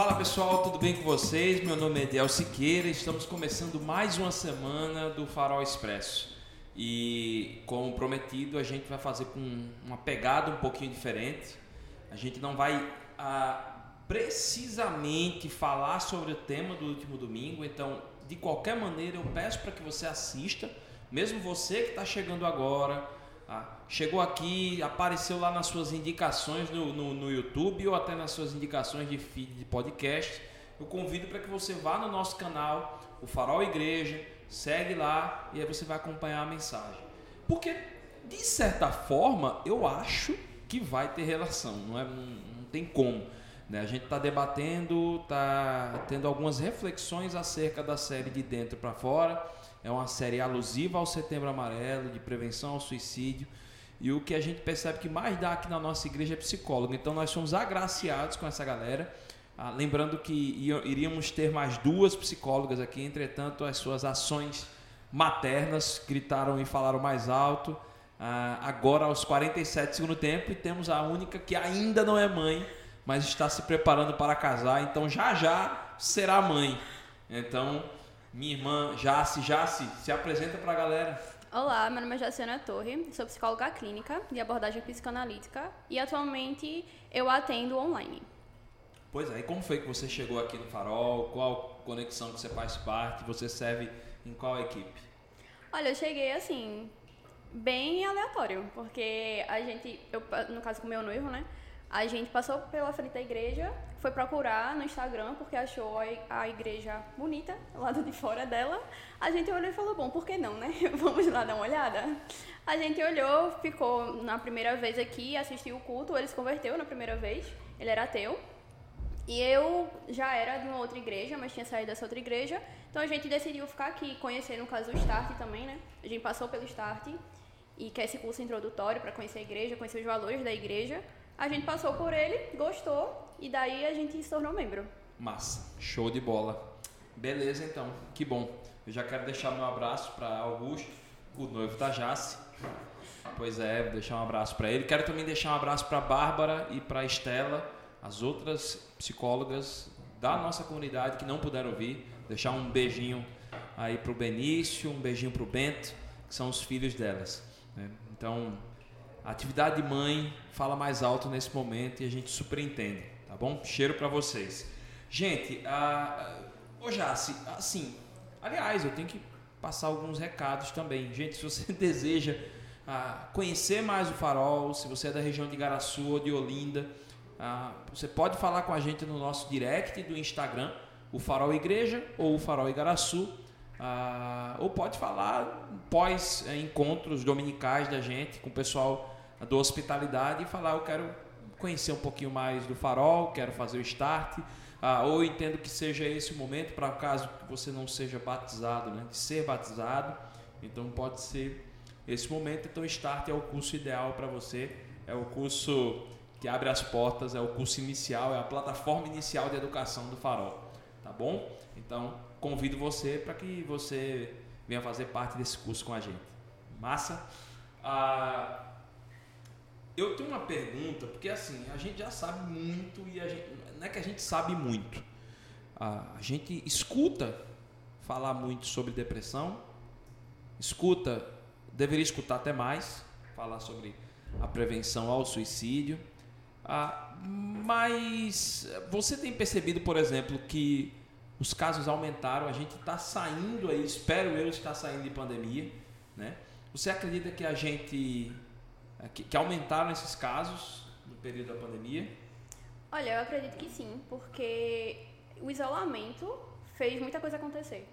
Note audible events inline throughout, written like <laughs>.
Fala pessoal, tudo bem com vocês? Meu nome é Ediel Siqueira, estamos começando mais uma semana do Farol Expresso. E como prometido, a gente vai fazer com uma pegada um pouquinho diferente. A gente não vai ah, precisamente falar sobre o tema do último domingo, então de qualquer maneira eu peço para que você assista, mesmo você que está chegando agora, ah, chegou aqui, apareceu lá nas suas indicações no, no, no, YouTube ou até nas suas indicações de feed de podcast. Eu convido para que você vá no nosso canal, o Farol Igreja, segue lá e aí você vai acompanhar a mensagem. Porque, de certa forma, eu acho que vai ter relação, não, é, não, não tem como. Né? A gente está debatendo, está tendo algumas reflexões acerca da série de dentro para fora é uma série alusiva ao Setembro Amarelo, de prevenção ao suicídio. E o que a gente percebe que mais dá aqui na nossa igreja é psicólogo. Então nós somos agraciados com essa galera. Ah, lembrando que iríamos ter mais duas psicólogas aqui, entretanto, as suas ações maternas gritaram e falaram mais alto. Ah, agora, aos 47 segundo tempo, e temos a única que ainda não é mãe, mas está se preparando para casar. Então já já será mãe. Então minha irmã Jace. Jace, se apresenta para a galera. Olá, meu nome é Jaciana Torre, sou psicóloga clínica de abordagem psicanalítica e atualmente eu atendo online. Pois é, e como foi que você chegou aqui no Farol? Qual conexão que você faz parte? Você serve em qual equipe? Olha, eu cheguei assim, bem aleatório, porque a gente, eu, no caso com meu noivo, né? A gente passou pela frente da igreja, foi procurar no Instagram porque achou a igreja bonita, lado de fora dela. A gente olhou e falou: bom, por que não, né? <laughs> Vamos lá dar uma olhada. A gente olhou, ficou na primeira vez aqui, assistiu o culto, ele se converteu na primeira vez, ele era ateu. E eu já era de uma outra igreja, mas tinha saído dessa outra igreja. Então a gente decidiu ficar aqui, conhecer no caso o Start também, né? A gente passou pelo Start e quer esse curso introdutório para conhecer a igreja, conhecer os valores da igreja. A gente passou por ele, gostou e daí a gente se tornou membro. Massa, show de bola. Beleza então, que bom. Eu já quero deixar meu abraço para Augusto, o noivo da Jace. Pois é, vou deixar um abraço para ele. Quero também deixar um abraço para Bárbara e para Estela, as outras psicólogas da nossa comunidade que não puderam vir. Deixar um beijinho aí para o Benício, um beijinho para o Bento, que são os filhos delas. Né? Então, a atividade de mãe fala mais alto nesse momento e a gente superentende, tá bom? Cheiro para vocês. Gente, a, ô Jace, assim, aliás, eu tenho que passar alguns recados também. Gente, se você <laughs> deseja a, conhecer mais o Farol, se você é da região de Garaçu ou de Olinda, a, você pode falar com a gente no nosso direct do Instagram, o Farol Igreja ou o Farol Igaraçu. Ah, ou pode falar pós é, encontros dominicais da gente com o pessoal do hospitalidade e falar eu quero conhecer um pouquinho mais do farol, quero fazer o start, ah, ou entendo que seja esse o momento para caso você não seja batizado, né, de ser batizado, então pode ser esse momento. Então, start é o curso ideal para você, é o curso que abre as portas, é o curso inicial, é a plataforma inicial de educação do farol, tá bom? Então, convido você para que você venha fazer parte desse curso com a gente. Massa? Ah, eu tenho uma pergunta, porque assim, a gente já sabe muito e a gente, não é que a gente sabe muito. A gente escuta falar muito sobre depressão, escuta, deveria escutar até mais, falar sobre a prevenção ao suicídio. Ah, mas você tem percebido, por exemplo, que os casos aumentaram, a gente está saindo aí, espero eu estar saindo de pandemia, né? Você acredita que a gente é, que, que aumentaram esses casos no período da pandemia? Olha, eu acredito que sim, porque o isolamento fez muita coisa acontecer.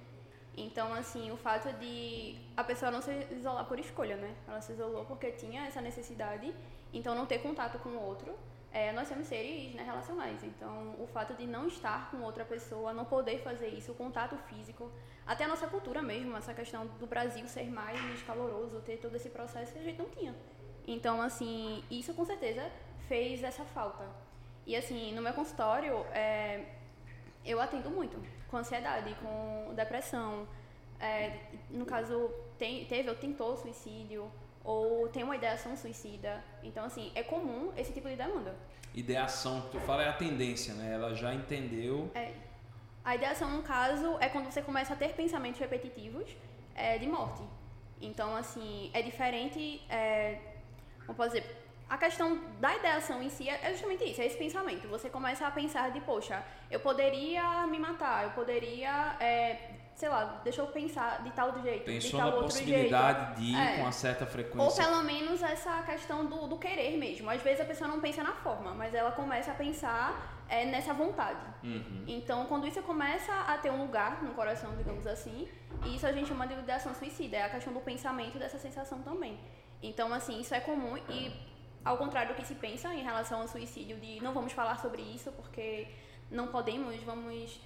Então, assim, o fato de a pessoa não se isolar por escolha, né? Ela se isolou porque tinha essa necessidade, então não ter contato com o outro é, nós somos seres né, relacionais, então o fato de não estar com outra pessoa, não poder fazer isso, o contato físico, até a nossa cultura mesmo, essa questão do Brasil ser mais caloroso, ter todo esse processo, a gente não tinha. Então, assim, isso com certeza fez essa falta. E, assim, no meu consultório, é, eu atendo muito com ansiedade, com depressão. É, no caso, tem, teve ou tentou suicídio, ou tem uma ideação suicida. Então, assim, é comum esse tipo de demanda. Ideação, que tu fala é a tendência, né? Ela já entendeu. É. A ideação, no caso, é quando você começa a ter pensamentos repetitivos é, de morte. Então, assim, é diferente. É, como posso dizer? A questão da ideação em si é justamente isso, é esse pensamento. Você começa a pensar de, poxa, eu poderia me matar, eu poderia, é, sei lá, deixa eu pensar de tal jeito, Pensou de tal na outro possibilidade jeito. de ir É. com uma certa Ou frequência. pelo menos essa questão do, do querer mesmo. Às vezes a pessoa não pensa na forma, mas ela começa a pensar é, nessa vontade. Uhum. Então, quando isso começa a ter um lugar no coração, digamos assim, isso a gente chama de ideação suicida, é a questão do pensamento dessa sensação também. Então, assim, isso é comum e, ao contrário do que se pensa em relação ao suicídio, de não vamos falar sobre isso porque não podemos, vamos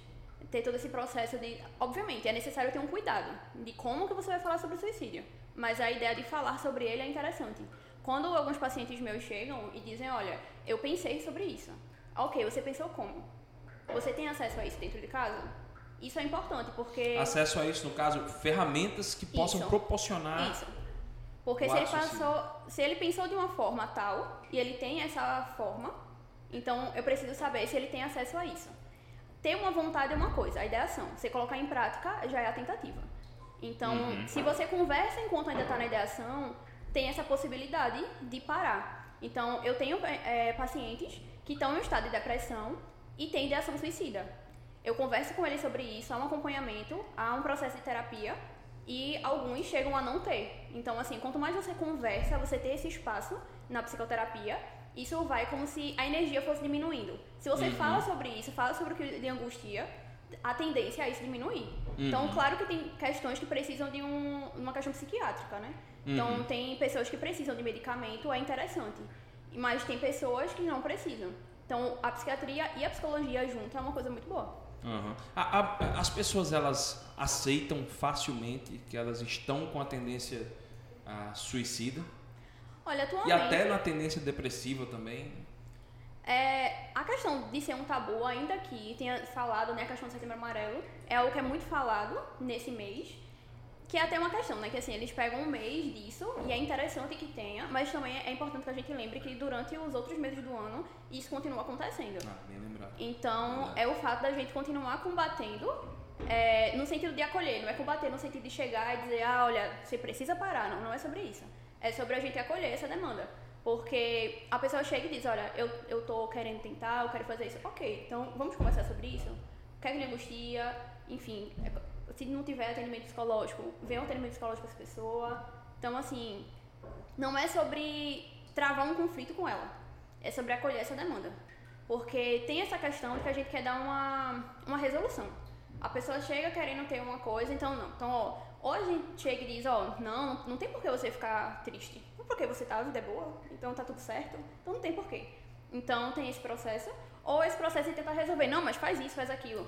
ter todo esse processo de. Obviamente, é necessário ter um cuidado de como que você vai falar sobre o suicídio, mas a ideia de falar sobre ele é interessante. Quando alguns pacientes meus chegam e dizem: Olha, eu pensei sobre isso. Ok, você pensou como? Você tem acesso a isso dentro de casa? Isso é importante, porque. Acesso a isso, no caso, ferramentas que possam Isso. proporcionar. Isso. Porque se ele passou, se ele pensou de uma forma tal e ele tem essa forma, então eu preciso saber se ele tem acesso a isso. Ter uma vontade é uma coisa, a ideação. Você colocar em prática já é a tentativa. Então, Uhum. se você conversa enquanto ainda está na ideação, tem essa possibilidade de parar. Então, eu tenho eh, pacientes que estão em um estado de depressão e têm ideação suicida. Eu converso com eles sobre isso, há um acompanhamento, há um processo de terapia e alguns chegam a não ter. Então, assim, quanto mais você conversa, você ter esse espaço na psicoterapia, isso vai como se a energia fosse diminuindo. Se você Uhum. fala sobre isso, fala sobre o que lhe angustia, a tendência é isso diminuir. Então, Uhum. claro que tem questões que precisam de um, uma questão psiquiátrica, né? Então, Uhum. tem pessoas que precisam de medicamento, é interessante. Mas tem pessoas que não precisam. Então, a psiquiatria e a psicologia junto é uma coisa muito boa. Uhum. A- a- as pessoas elas aceitam facilmente que elas estão com a tendência ah, suicida Olha, e atualmente... até na tendência depressiva também. É, a questão de ser um tabu, ainda que tenha falado, né, a questão do setembro amarelo, é algo que é muito falado nesse mês, que é até uma questão, né, que assim, eles pegam um mês disso, e é interessante que tenha, mas também é importante que a gente lembre que durante os outros meses do ano, isso continua acontecendo. Ah, bem lembrado. Então, Verdade. é o fato da gente continuar combatendo, é, no sentido de acolher, não é combater no sentido de chegar e dizer, ah, olha, você precisa parar, não, não é sobre isso. É sobre a gente acolher essa demanda. Porque a pessoa chega e diz, olha, eu, eu tô querendo tentar, eu quero fazer isso. Ok, então vamos conversar sobre isso? O que é que angustia? Enfim, é, se não tiver atendimento psicológico, vem um atendimento psicológico para essa pessoa. Então, assim, não é sobre travar um conflito com ela. É sobre acolher essa demanda. Porque tem essa questão de que a gente quer dar uma, uma resolução. A pessoa chega querendo ter uma coisa, então não. Então, ó, gente chega e diz, ó, não, não, tem por que você ficar triste. Não porque você tá, a vida é boa, então tá tudo certo. Então não tem porquê. Então tem esse processo. Ou esse processo de tentar resolver, não, mas faz isso, faz aquilo.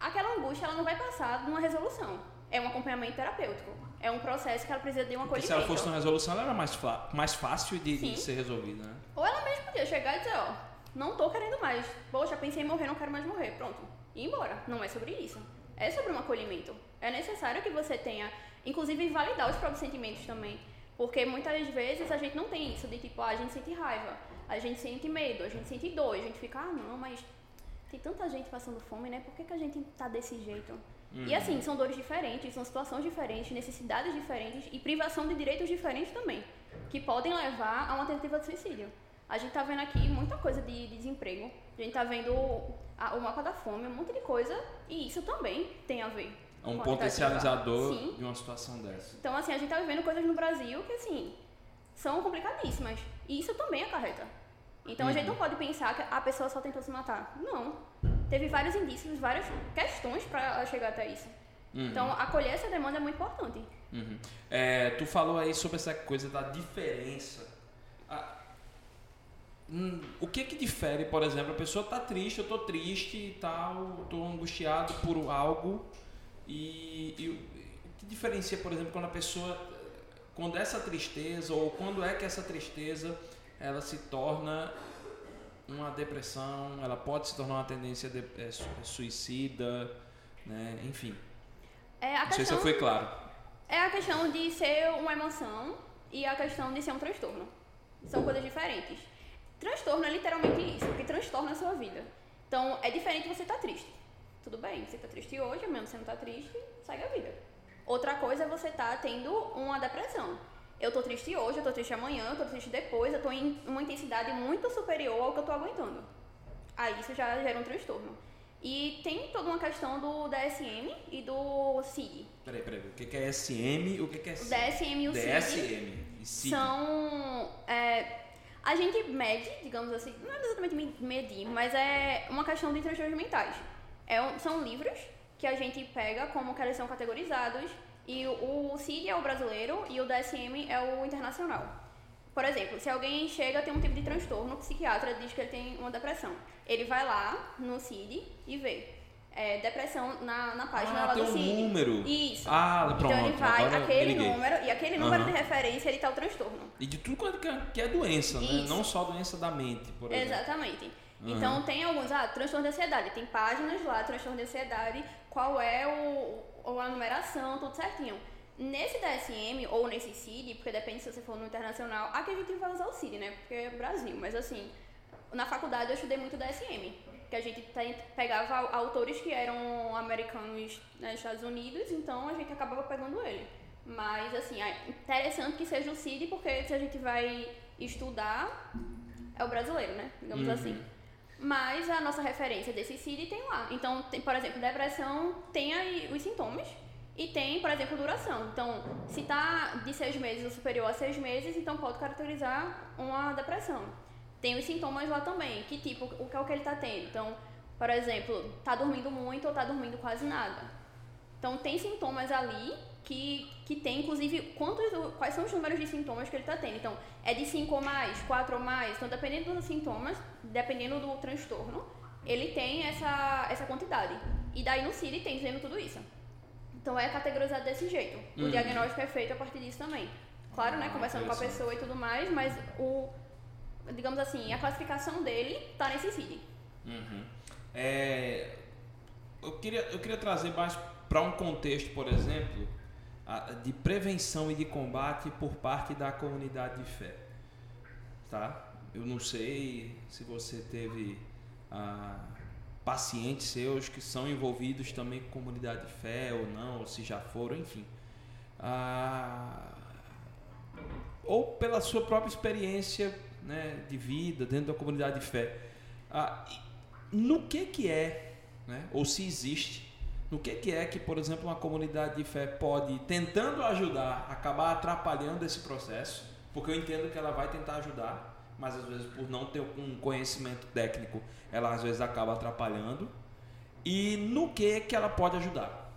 Aquela angústia, ela não vai passar numa resolução. É um acompanhamento terapêutico. É um processo que ela precisa de um Porque acolhimento. se ela fosse uma resolução, ela era mais, mais fácil de, de ser resolvida, né? Ou ela mesma podia chegar e dizer, ó, não tô querendo mais. Poxa, pensei em morrer, não quero mais morrer. Pronto. Ir embora. Não é sobre isso. É sobre um acolhimento. É necessário que você tenha, inclusive, validar os próprios sentimentos também. Porque muitas vezes a gente não tem isso de tipo, ah, a gente sente raiva, a gente sente medo, a gente sente dor, a gente fica, ah, não, mas tem tanta gente passando fome, né? Por que, que a gente tá desse jeito? E assim, são dores diferentes, são situações diferentes, necessidades diferentes e privação de direitos diferentes também, que podem levar a uma tentativa de suicídio. A gente tá vendo aqui muita coisa de, de desemprego, a gente tá vendo a- o mapa da fome, um monte de coisa, e isso também tem a ver. É um potencializador Sim. de uma situação dessa. Então, assim, a gente tá vivendo coisas no Brasil que, assim, são complicadíssimas. E isso também acarreta. Então, a gente não pode pensar que a pessoa só tentou se matar. Não. Teve vários indícios, várias questões para chegar até isso. Uhum. Então, acolher essa demanda é muito importante. Uhum. É, tu falou aí sobre essa coisa da diferença. Hum, o que que difere, por exemplo, a pessoa tá triste, eu tô triste e tal, tô angustiado por algo e, e o que diferencia, por exemplo, quando a pessoa quando essa tristeza ou quando é que essa tristeza ela se torna uma depressão, ela pode se tornar uma tendência de, é, su- suicida, né? Enfim. É a Não sei se fui claro. é a questão de ser uma emoção e a questão de ser um transtorno. São coisas diferentes. Transtorno é literalmente isso, o que transtorna a sua vida. Então, é diferente você estar tá triste. Tudo bem, você está triste hoje, amanhã você não está triste, segue a vida. Outra coisa é você estar tá tendo uma depressão. Eu tô triste hoje, eu tô triste amanhã, eu tô triste depois, eu tô em uma intensidade muito superior ao que eu tô aguentando. Aí isso já gera um transtorno. E tem toda uma questão do DSM e do CID. Peraí, peraí, o que é SM e o que é CID? O DSM e o DSM e CID. São... É, a gente mede, digamos assim, não é exatamente medir, mas é uma questão de transtornos mentais. É, são livros que a gente pega como que eles são categorizados e o, o CID é o brasileiro e o DSM é o internacional. Por exemplo, se alguém chega a ter um tipo de transtorno, o psiquiatra diz que ele tem uma depressão. Ele vai lá no CID e vê. É, depressão na, na página ah, lá tem do um CID. número. Isso. Ah, pronto. Então ele vai, Agora aquele número, e aquele número Aham. de referência, ele tá o transtorno. E de tudo quanto que é, que é doença, né? Isso. Não só doença da mente, por exemplo. Exatamente. Aham. Então tem alguns, ah, transtorno de ansiedade, tem páginas lá, transtorno de ansiedade, qual é o, o- a numeração, tudo certinho. Nesse DSM ou nesse CID, porque depende se você for no internacional, aqui a gente vai usar o CID, né? Porque é Brasil, mas assim, na faculdade eu estudei muito DSM, que a gente pegava autores que eram americanos nos Estados Unidos, então a gente acabava pegando ele. Mas assim, é interessante que seja o CID, porque se a gente vai estudar, é o brasileiro, né? Digamos Uhum. assim. Mas a nossa referência desse CID tem lá. Então, tem, por exemplo, depressão tem aí os sintomas e tem, por exemplo, duração. Então, se tá de seis meses ou superior a seis meses, então pode caracterizar uma depressão. Tem os sintomas lá também, que tipo, o que é o que ele tá tendo. Então, por exemplo, tá dormindo muito ou tá dormindo quase nada. Então tem sintomas ali que, que tem, inclusive, quantos, quais são os números de sintomas que ele está tendo. Então, é de 5 ou mais, 4 ou mais. Então, dependendo dos sintomas, dependendo do transtorno, ele tem essa, essa quantidade. E daí no CID tem dizendo tudo isso. Então é categorizado desse jeito. O Uhum. diagnóstico é feito a partir disso também. Claro, né? Ah, Conversando com a pessoa e tudo mais, mas o. Digamos assim, a classificação dele tá nesse CID. Uhum. É, eu, queria, eu queria trazer mais para um contexto, por exemplo, de prevenção e de combate por parte da comunidade de fé. Tá? Eu não sei se você teve ah, pacientes seus que são envolvidos também com comunidade de fé ou não, ou se já foram, enfim. Ah, ou pela sua própria experiência né, de vida dentro da comunidade de fé. Ah, no que que é, né, ou se existe, no que que é que, por exemplo, uma comunidade de fé pode, tentando ajudar, acabar atrapalhando esse processo, porque eu entendo que ela vai tentar ajudar, mas às vezes por não ter um conhecimento técnico, ela às vezes acaba atrapalhando. E no que que ela pode ajudar?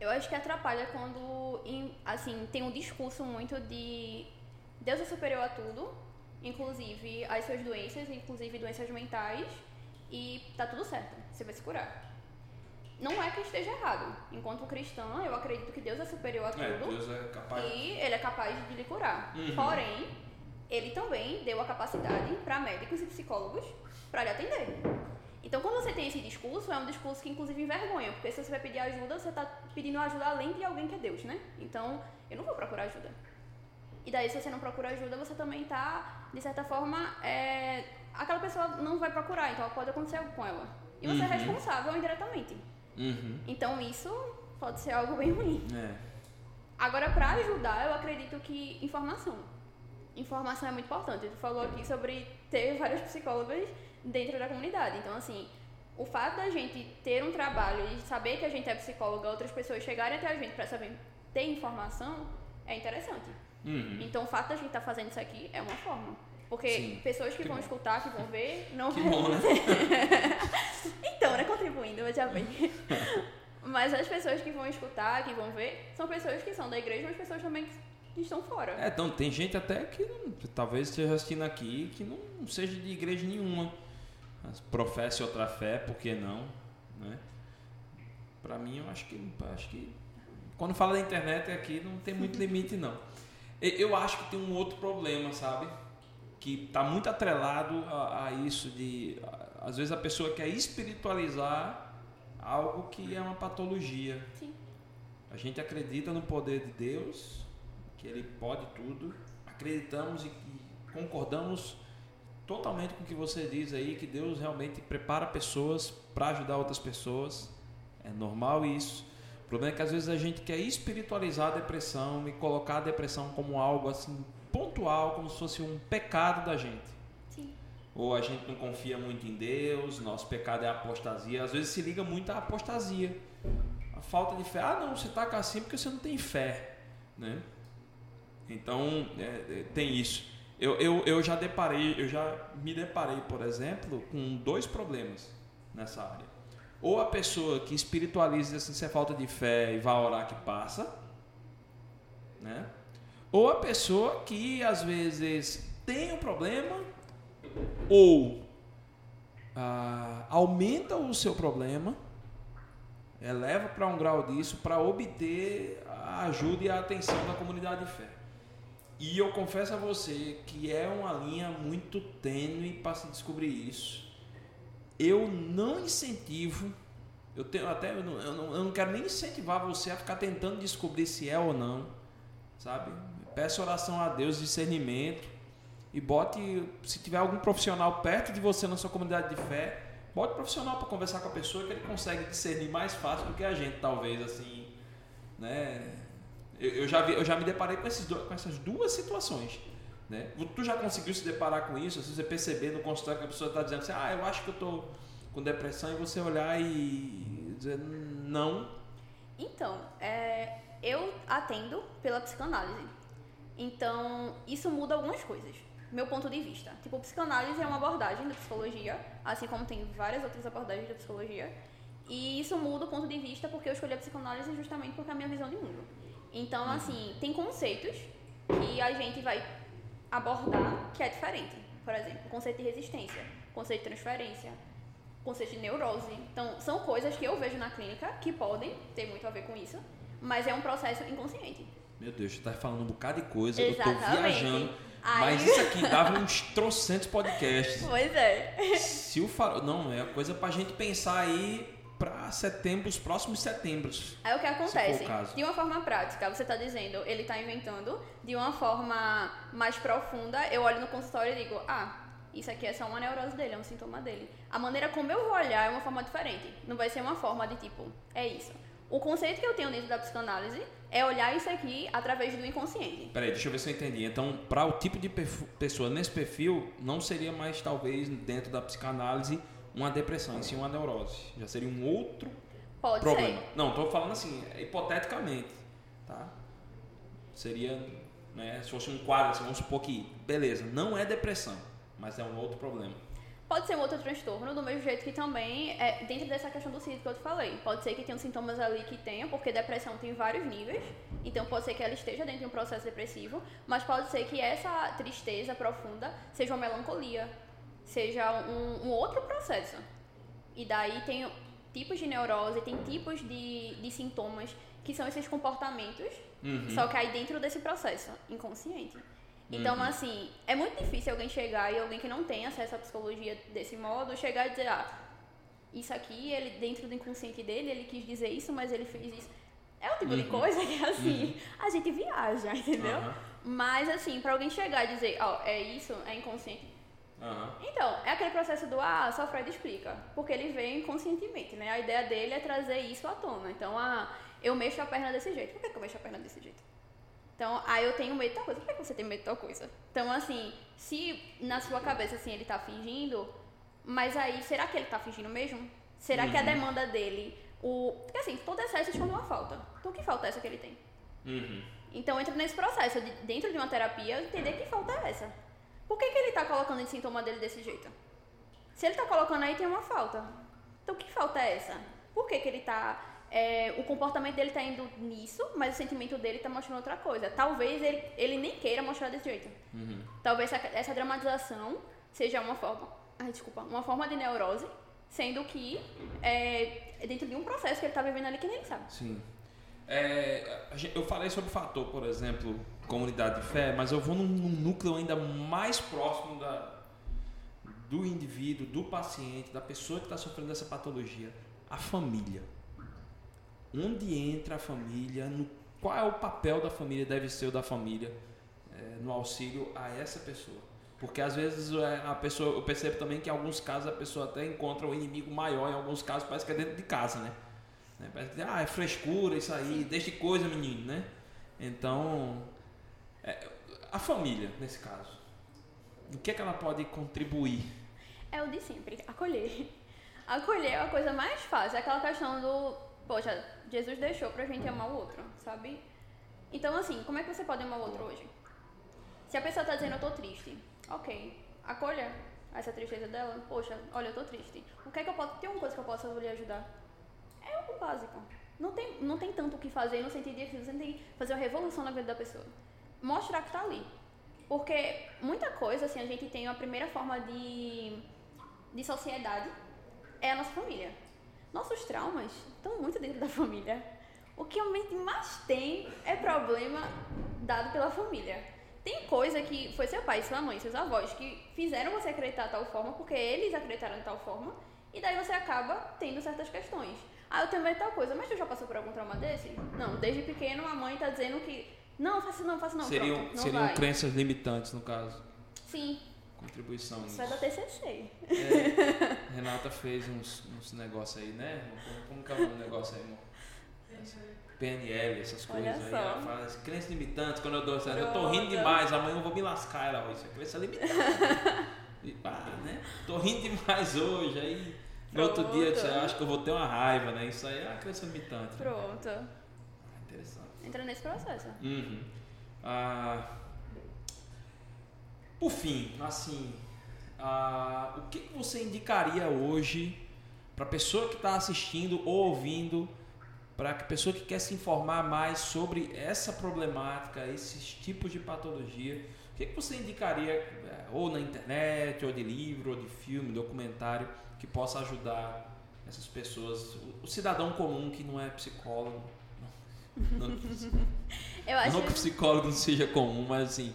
Eu acho que atrapalha quando, assim, tem um discurso muito de Deus é superior a tudo, inclusive as suas doenças, inclusive doenças mentais, e tá tudo certo, você vai se curar. Não é que esteja errado. Enquanto cristã, eu acredito que Deus é superior a tudo Deus é capaz. e ele é capaz de lhe curar. Uhum. Porém, ele também deu a capacidade para médicos e psicólogos para lhe atender. Então, quando você tem esse discurso, é um discurso que inclusive envergonha, porque se você vai pedir ajuda, você está pedindo ajuda além de alguém que é Deus, né? Então, eu não vou procurar ajuda. E daí, se você não procura ajuda, você também está, de certa forma, é, aquela pessoa não vai procurar, então pode acontecer algo com ela. E você é Uhum. responsável indiretamente. Uhum. Então, isso pode ser algo bem ruim. É. Agora, para ajudar, eu acredito que informação. Informação é muito importante. Tu falou aqui sobre ter vários psicólogos dentro da comunidade. Então, assim, o fato da gente ter um trabalho e saber que a gente é psicóloga, outras pessoas chegarem até a gente para saber ter informação, é interessante. Uhum. Então, o fato da gente estar fazendo isso aqui é uma forma. Porque Sim. pessoas que, Que vão bom. escutar, que vão ver, não Que vão bom, né? <laughs> então, né? Contribuindo, veja <laughs> bem. Mas as pessoas que vão escutar, que vão ver, são pessoas que são da igreja, mas pessoas também que estão fora. É, então tem gente até que talvez esteja assistindo aqui que não seja de igreja nenhuma. Mas professe outra fé, por que não? Né? Pra mim, eu acho que, acho que quando fala da internet aqui não tem muito limite não. Eu acho que tem um outro problema, sabe? Que está muito atrelado a, a isso de a- às vezes a pessoa quer espiritualizar algo que é uma patologia. Sim. A gente acredita no poder de Deus, que Ele pode tudo, acreditamos e, e concordamos totalmente com o que você diz aí, que Deus realmente prepara pessoas para ajudar outras pessoas. É normal isso. O problema é que às vezes a gente quer espiritualizar a depressão e colocar a depressão como algo assim pontual, como se fosse um pecado da gente. Sim. Ou a gente não confia muito em Deus, nosso pecado é a apostasia. Às vezes se liga muito à apostasia. A falta de fé. Ah, não, você está assim porque você não tem fé. Né? Então, é, é, tem isso. Eu, eu, eu já deparei, eu já me deparei, por exemplo, com dois problemas nessa área. Ou a pessoa que espiritualiza assim, se é falta de fé e vai orar que passa, né? Ou a pessoa que às vezes tem um problema ou ah, aumenta o seu problema, eleva para um grau disso para obter a ajuda e a atenção da comunidade de fé. E eu confesso a você que é uma linha muito tênue para se descobrir isso. Eu não incentivo, eu tenho até eu não, eu não, eu não quero nem incentivar você a ficar tentando descobrir se é ou não, sabe? Peça oração a Deus, discernimento e bote, se tiver algum profissional perto de você na sua comunidade de fé, bote profissional para conversar com a pessoa que ele consegue discernir mais fácil do que a gente, talvez assim, né? Eu, eu, já, vi, eu já me deparei com, esses, com essas duas situações. Né? Tu já conseguiu se deparar com isso? Assim, você perceber no consultório que a pessoa está dizendo assim, ah, eu acho que eu estou com depressão, e você olhar e dizer não? Então, é, eu atendo pela psicanálise. Então, isso muda algumas coisas. Meu ponto de vista. Tipo, psicanálise é uma abordagem da psicologia, assim como tem várias outras abordagens da psicologia. E isso muda o ponto de vista porque eu escolhi a psicanálise justamente porque é a minha visão de mundo. Então, uhum. assim, tem conceitos que a gente vai abordar que é diferente. Por exemplo, conceito de resistência, conceito de transferência, conceito de neurose. Então, são coisas que eu vejo na clínica que podem ter muito a ver com isso, mas é um processo inconsciente. Meu Deus, você tá falando um bocado de coisa, Exatamente. eu tô viajando. Aí... Mas isso aqui dava uns trocentos podcasts. <laughs> Pois é. Se o farol. Não, é coisa pra gente pensar aí para setembro, os próximos setembros. Aí o que acontece? De uma forma prática, você está dizendo, ele está inventando, de uma forma mais profunda, eu olho no consultório e digo, ah, isso aqui é só uma neurose dele, é um sintoma dele. A maneira como eu vou olhar é uma forma diferente. Não vai ser uma forma de tipo, é isso. O conceito que eu tenho dentro da psicanálise é olhar isso aqui através do inconsciente. Peraí, deixa eu ver se eu entendi. Então, para o tipo de pessoa nesse perfil, não seria mais talvez dentro da psicanálise uma depressão, em si uma neurose. Já seria um outro Pode problema. Ser. Não, estou falando assim, hipoteticamente, tá? Seria, né, se fosse um quadro, assim, vamos supor que, beleza, não é depressão, mas é um outro problema. Pode ser um outro transtorno, do mesmo jeito que também, é, dentro dessa questão do cílio que eu te falei, pode ser que tenha sintomas ali que tenha, porque depressão tem vários níveis, então pode ser que ela esteja dentro de um processo depressivo, mas pode ser que essa tristeza profunda seja uma melancolia, seja um, um outro processo. E daí tem tipos de neurose, tem tipos de, de sintomas que são esses comportamentos, uhum. só que aí dentro desse processo inconsciente. Então, uhum. assim, é muito difícil alguém chegar e alguém que não tem acesso à psicologia desse modo, chegar e dizer, ah, isso aqui, ele dentro do inconsciente dele, ele quis dizer isso, mas ele fez isso. É o tipo uhum. de coisa que, assim, uhum. a gente viaja, entendeu? Mas, assim, para alguém chegar e dizer, ó, oh, é isso, é inconsciente, Uhum. Então, é aquele processo do, ah, só Freud explica. Porque ele vem inconscientemente, né? A ideia dele é trazer isso à tona. Então, ah, eu mexo a perna desse jeito. Por que, que eu mexo a perna desse jeito? Então, aí eu tenho medo de tal coisa. Por que, que você tem medo de tal coisa? Então, assim, se na sua cabeça, assim, ele tá fingindo, mas aí, será que ele tá fingindo mesmo? Será uhum. que a uhum. demanda dele, o... Porque, assim, todo excesso esconde uma falta. Então, que falta é essa que ele tem? Uhum. Então, entra nesse processo de, dentro de uma terapia, entender que falta é essa. Por que, que ele está colocando esse sintoma dele desse jeito? Se ele está colocando aí, tem uma falta. Então, que falta é essa? Por que, que ele está. É, o comportamento dele está indo nisso, mas o sentimento dele está mostrando outra coisa. Talvez ele, ele nem queira mostrar desse jeito. Uhum. Talvez essa, essa, dramatização seja uma forma. Ai, desculpa. Uma forma de neurose, sendo que é, é dentro de um processo que ele está vivendo ali que nem ele sabe. Sim. É, eu falei sobre o fator, por exemplo, comunidade de fé, mas eu vou num, num núcleo ainda mais próximo da, do indivíduo, do paciente, da pessoa que está sofrendo dessa patologia, a família. Onde entra a família? No, qual é o papel da família? Deve ser o da família. é, no auxílio a essa pessoa. Porque às vezes é, a pessoa, eu percebo também que em alguns casos a pessoa até encontra um inimigo maior, em alguns casos parece que é dentro de casa, né? né? Parece que, ah, é frescura isso aí, deixa de coisa, menino, né? Então, é, a família, nesse caso, o que é que ela pode contribuir? É o de sempre, acolher. <laughs> Acolher é a coisa mais fácil, é aquela questão do, poxa, Jesus deixou pra gente amar o outro, sabe? Então, assim, como é que você pode amar o outro hoje? Se a pessoa tá dizendo eu tô triste, ok, acolha essa tristeza dela, poxa, olha, eu tô triste. O que é que eu posso, tem uma coisa que eu posso lhe ajudar? É o básico. Não tem, não tem tanto o que fazer no sentido de você tem que fazer uma revolução na vida da pessoa. Mostrar que tá ali. Porque muita coisa, assim, a gente tem uma primeira forma de, de sociedade é a nossa família. Nossos traumas estão muito dentro da família. O que realmente mais tem é problema dado pela família. Tem coisa que foi seu pai, sua mãe, seus avós que fizeram você acreditar de tal forma porque eles acreditaram de tal forma e daí você acaba tendo certas questões. Ah, eu tenho medo de tal coisa, mas tu já passou por algum trauma desse? Não, desde pequeno a mãe tá dizendo que não, faça não, faça não, seriam, pronto, não seriam vai. crenças limitantes, no caso. Sim, Contribuição isso é da TCC. É, Renata fez uns, uns negócios aí, né? Como, como que é o negócio aí, irmão? PNL, essas coisas aí. Ela fala, as crenças limitantes, quando eu dou essa, eu tô rindo demais, amanhã eu vou me lascar. Ela, isso é crença limitante. e, ah, né? Tô rindo demais hoje, aí no outro dia eu disse, acho que eu vou ter uma raiva, né? Isso aí é a crença limitante. né? Pronto. Interessante. Entra nesse processo. Uhum. Ah, por fim, assim, ah, o que, que você indicaria hoje para a pessoa que está assistindo ou ouvindo, para a pessoa que quer se informar mais sobre essa problemática, esses tipos de patologia? O que, que você indicaria, eh, ou na internet, ou de livro, ou de filme, documentário, que possa ajudar essas pessoas, o, o cidadão comum que não é psicólogo? <laughs> Eu acho não que psicólogo não seja comum, mas assim,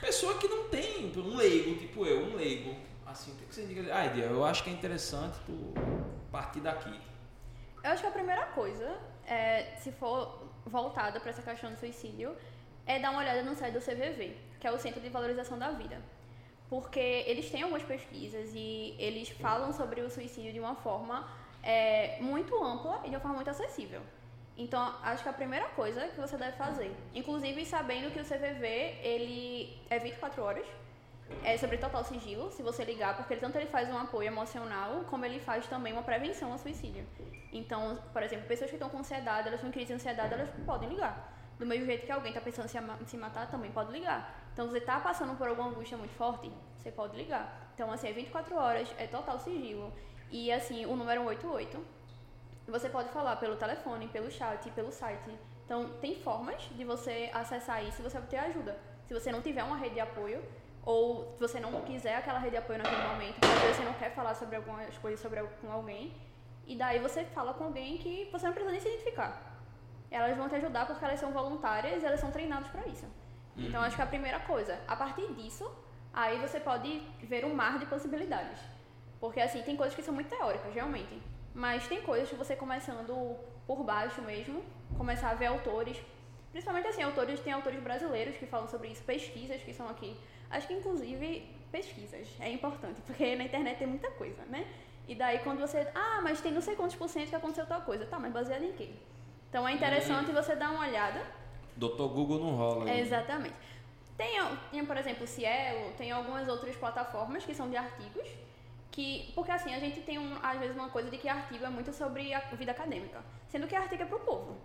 pessoa que não tem, um leigo, tipo eu, um leigo. Assim, o que você indica? Ah, Edia, eu acho que é interessante tu partir daqui. Eu acho que a primeira coisa, é, se for voltada para essa questão do suicídio, é dar uma olhada no site do CVV, que é o Centro de Valorização da Vida. Porque eles têm algumas pesquisas e eles falam sobre o suicídio de uma forma é, muito ampla e de uma forma muito acessível. Então, acho que a primeira coisa que você deve fazer, inclusive sabendo que o CVV ele é 24 horas, é sobre total sigilo, se você ligar, porque ele, tanto ele faz um apoio emocional, como ele faz também uma prevenção ao suicídio. Então, por exemplo, pessoas que estão com ansiedade, elas estão em crise de ansiedade, elas podem ligar. Do mesmo jeito que alguém está pensando em se matar, também pode ligar. Então, você está passando por alguma angústia muito forte, você pode ligar. Então, assim, é 24 horas, é total sigilo. E, assim, o número é 188. Você pode falar pelo telefone, pelo chat, pelo site. Então, tem formas de você acessar isso e você obter ajuda. Se você não tiver uma rede de apoio, ou se você não quiser aquela rede de apoio naquele momento, porque às vezes você não quer falar sobre algumas coisas sobre, com alguém, e daí você fala com alguém que você não precisa nem se identificar. Elas vão te ajudar porque elas são voluntárias e elas são treinadas para isso. Então, acho que a primeira coisa, a partir disso, aí você pode ver um mar de possibilidades. Porque, assim, tem coisas que são muito teóricas, realmente. Mas tem coisas que você começando por baixo mesmo, começar a ver autores. Principalmente, assim, autores, tem autores brasileiros que falam sobre isso, pesquisas que são aqui. Acho que, inclusive, pesquisas é importante, porque na internet tem muita coisa, né? E daí, quando você. Ah, mas tem não sei quantos por cento que aconteceu tal coisa. Tá, mas baseado em quê? Então, é interessante você dar uma olhada Doutor Google não rola. aí. Exatamente. Tem, tem, por exemplo, o Cielo, tem algumas outras plataformas que são de artigos, que, porque assim, a gente tem um, às vezes uma coisa de que artigo é muito sobre a vida acadêmica, sendo que artigo é pro povo.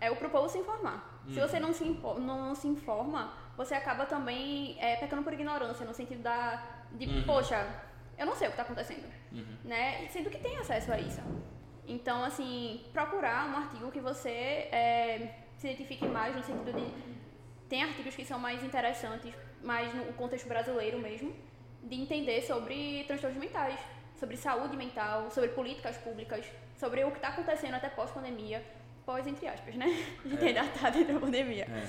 É o pro povo se informar. Se você não se, não se informa, você acaba também é, pecando por ignorância, no sentido da, de, poxa, eu não sei o que está acontecendo, né? Sendo que tem acesso a isso. Então, assim, procurar um artigo que você é, se identifique mais no sentido de tem artigos que são mais interessantes, mais no contexto brasileiro mesmo, de entender sobre transtornos mentais, sobre saúde mental, sobre políticas públicas, sobre o que está acontecendo até pós-pandemia, pós entre aspas, né? <laughs> A gente É. ainda está dentro da pandemia. É.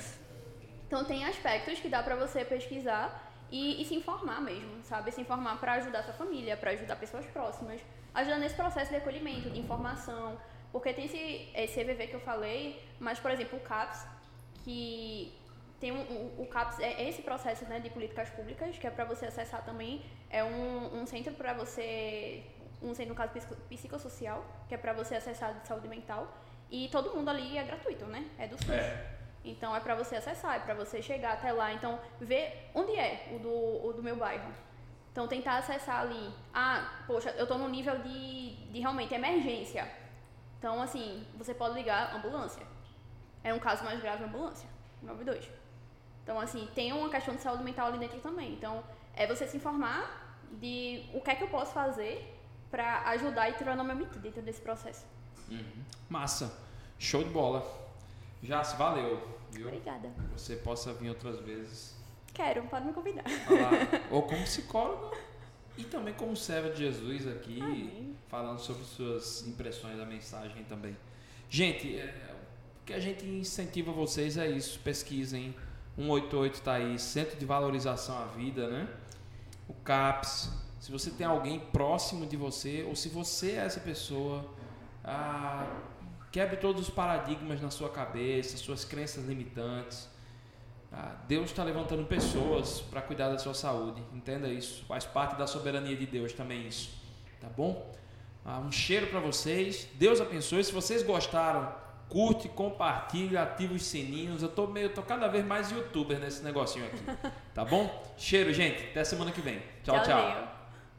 Então tem aspectos que dá pra você pesquisar e, e se informar mesmo, sabe? Se informar pra ajudar sua família, pra ajudar pessoas próximas, ajudar nesse processo de acolhimento, de informação, porque tem esse, esse EVV que eu falei, mas por exemplo o CAPS, que tem um, um, o CAPS, é esse processo né, de políticas públicas, que é para você acessar também, é um, um centro para você, um centro, no caso, psicossocial, que é para você acessar de saúde mental, e todo mundo ali é gratuito, né? É do SUS. É. Então é para você acessar, é para você chegar até lá. Então, ver onde é o do, o do meu bairro. Então, tentar acessar ali. Ah, poxa, eu estou no nível de, de realmente emergência. Então, assim, você pode ligar ambulância. É um caso mais grave, ambulância. 92. Então, assim, tem uma questão de saúde mental ali dentro também. Então, é você se informar de o que é que eu posso fazer para ajudar e tirar o nome dentro desse processo. Uhum. Massa. Show de bola. Já se valeu, viu? Obrigada. Você possa vir outras vezes. Quero, pode me convidar. ou como psicólogo e também como servo de Jesus aqui, Amém. falando sobre suas impressões da mensagem também. Gente, é, o que a gente incentiva vocês é isso, pesquisem. 188 está aí, Centro de Valorização à Vida, né? O CAPS. Se você tem alguém próximo de você, ou se você é essa pessoa, ah, Quebre todos os paradigmas na sua cabeça, suas crenças limitantes. Ah, Deus está levantando pessoas para cuidar da sua saúde. Entenda isso. Faz parte da soberania de Deus também isso. Tá bom? Ah, um cheiro para vocês. Deus abençoe. Se vocês gostaram, curte, compartilha, ativa os sininhos. Eu tô meio, tô cada vez mais youtuber nesse negocinho aqui. Tá bom? Cheiro, gente. Até semana que vem. tchau. tchau. tchau.